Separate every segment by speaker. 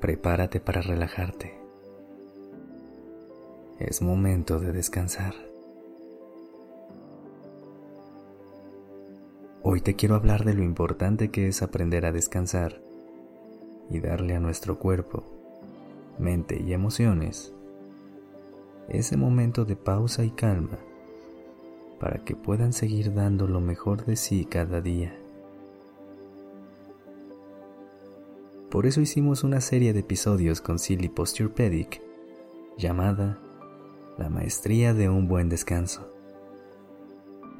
Speaker 1: Prepárate para relajarte. Es momento de descansar. Hoy te quiero hablar de lo importante que es aprender a descansar y darle a nuestro cuerpo, mente y emociones ese momento de pausa y calma para que puedan seguir dando lo mejor de sí cada día. Por eso hicimos una serie de episodios con Silly Posturepedic llamada La Maestría de un Buen Descanso,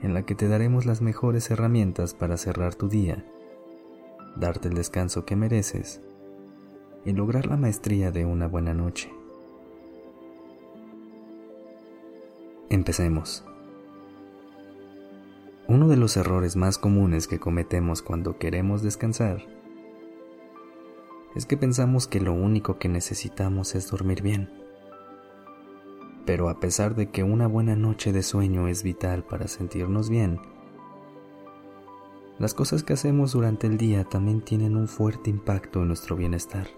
Speaker 1: en la que te daremos las mejores herramientas para cerrar tu día, darte el descanso que mereces y lograr la maestría de una buena noche. Empecemos. Uno de los errores más comunes que cometemos cuando queremos descansar es que pensamos que lo único que necesitamos es dormir bien. Pero a pesar de que una buena noche de sueño es vital para sentirnos bien, las cosas que hacemos durante el día también tienen un fuerte impacto en nuestro bienestar.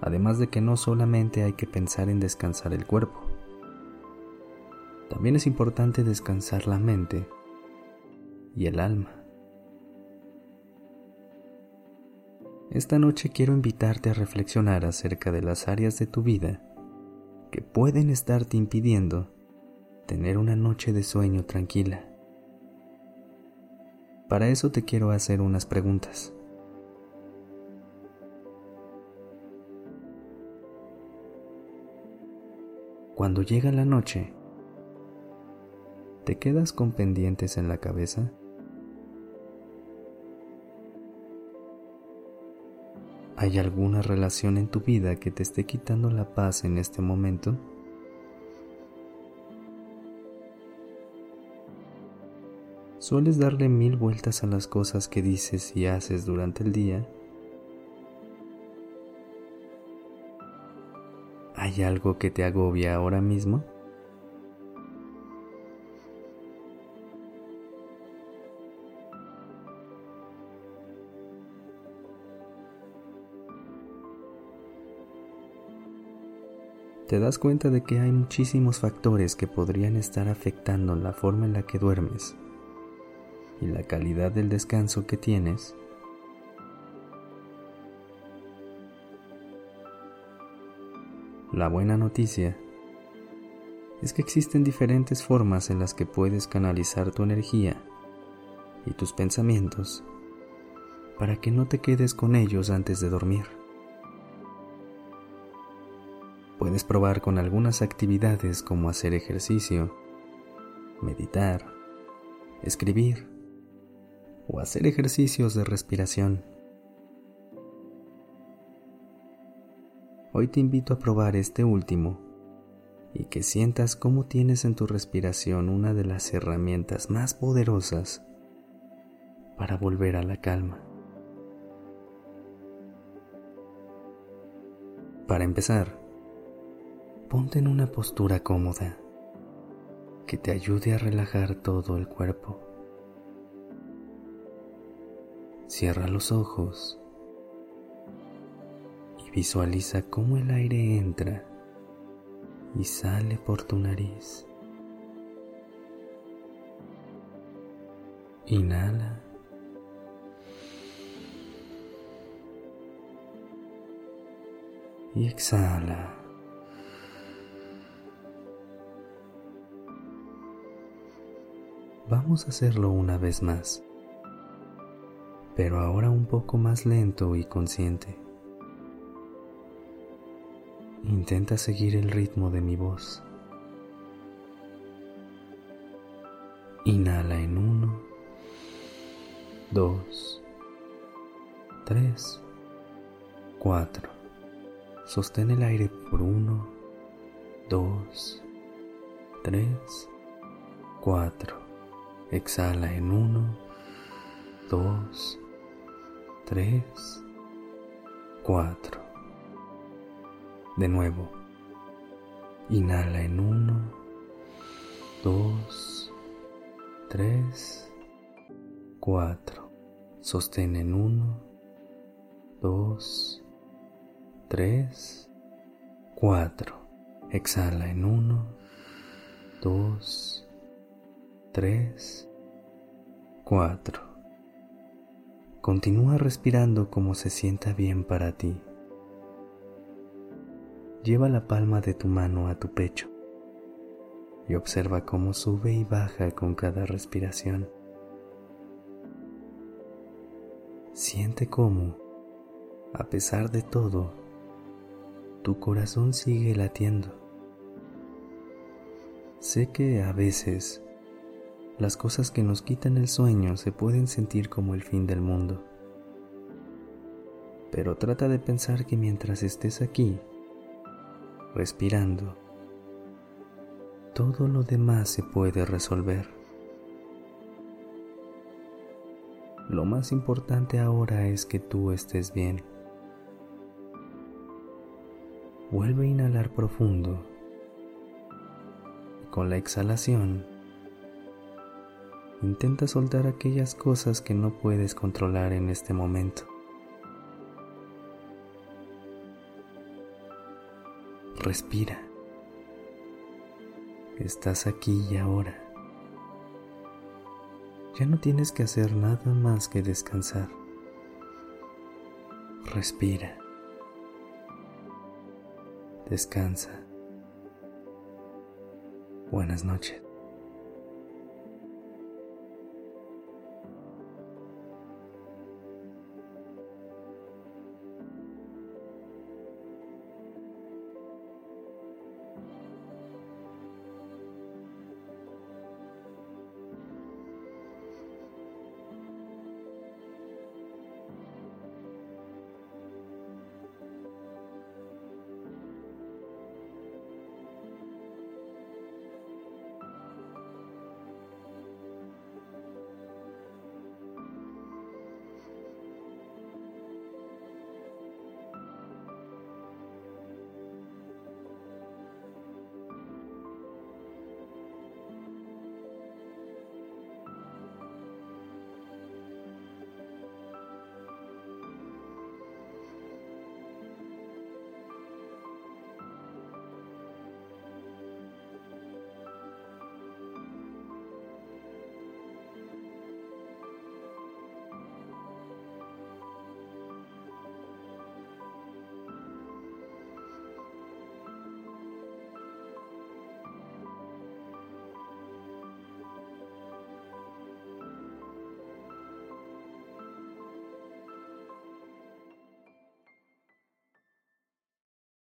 Speaker 1: Además de que no solamente hay que pensar en descansar el cuerpo, también es importante descansar la mente y el alma. Esta noche quiero invitarte a reflexionar acerca de las áreas de tu vida que pueden estarte impidiendo tener una noche de sueño tranquila. Para eso te quiero hacer unas preguntas. Cuando llega la noche, ¿te quedas con pendientes en la cabeza? ¿Hay alguna relación en tu vida que te esté quitando la paz en este momento? ¿Sueles darle mil vueltas a las cosas que dices y haces durante el día? ¿Hay algo que te agobia ahora mismo? Te das cuenta de que hay muchísimos factores que podrían estar afectando la forma en la que duermes y la calidad del descanso que tienes. La buena noticia es que existen diferentes formas en las que puedes canalizar tu energía y tus pensamientos para que no te quedes con ellos antes de dormir. Puedes probar con algunas actividades como hacer ejercicio, meditar, escribir o hacer ejercicios de respiración. Hoy te invito a probar este último y que sientas cómo tienes en tu respiración una de las herramientas más poderosas para volver a la calma. Para empezar, ponte en una postura cómoda que te ayude a relajar todo el cuerpo. Cierra los ojos y visualiza cómo el aire entra y sale por tu nariz. Inhala. Y exhala. Vamos a hacerlo una vez más, pero ahora un poco más lento y consciente. Intenta seguir el ritmo de mi voz. Inhala en uno, dos, tres, 4. Sostén el aire por 1, 2, 3, 4. Exhala en 1, 2, 3, 4. De nuevo. Inhala en 1, 2, 3, 4. Sostén en 1, 2, 3, 4. Exhala en 1, 2, 3, 4. Continúa respirando como se sienta bien para ti. Lleva la palma de tu mano a tu pecho y observa cómo sube y baja con cada respiración. Siente cómo, a pesar de todo, tu corazón sigue latiendo. Sé que a veces las cosas que nos quitan el sueño se pueden sentir como el fin del mundo. Pero trata de pensar que mientras estés aquí, respirando, todo lo demás se puede resolver. Lo más importante ahora es que tú estés bien. Vuelve a inhalar profundo. Con la exhalación, intenta soltar aquellas cosas que no puedes controlar en este momento. Respira. Estás aquí y ahora. Ya no tienes que hacer nada más que descansar. Respira. Descansa. Buenas noches.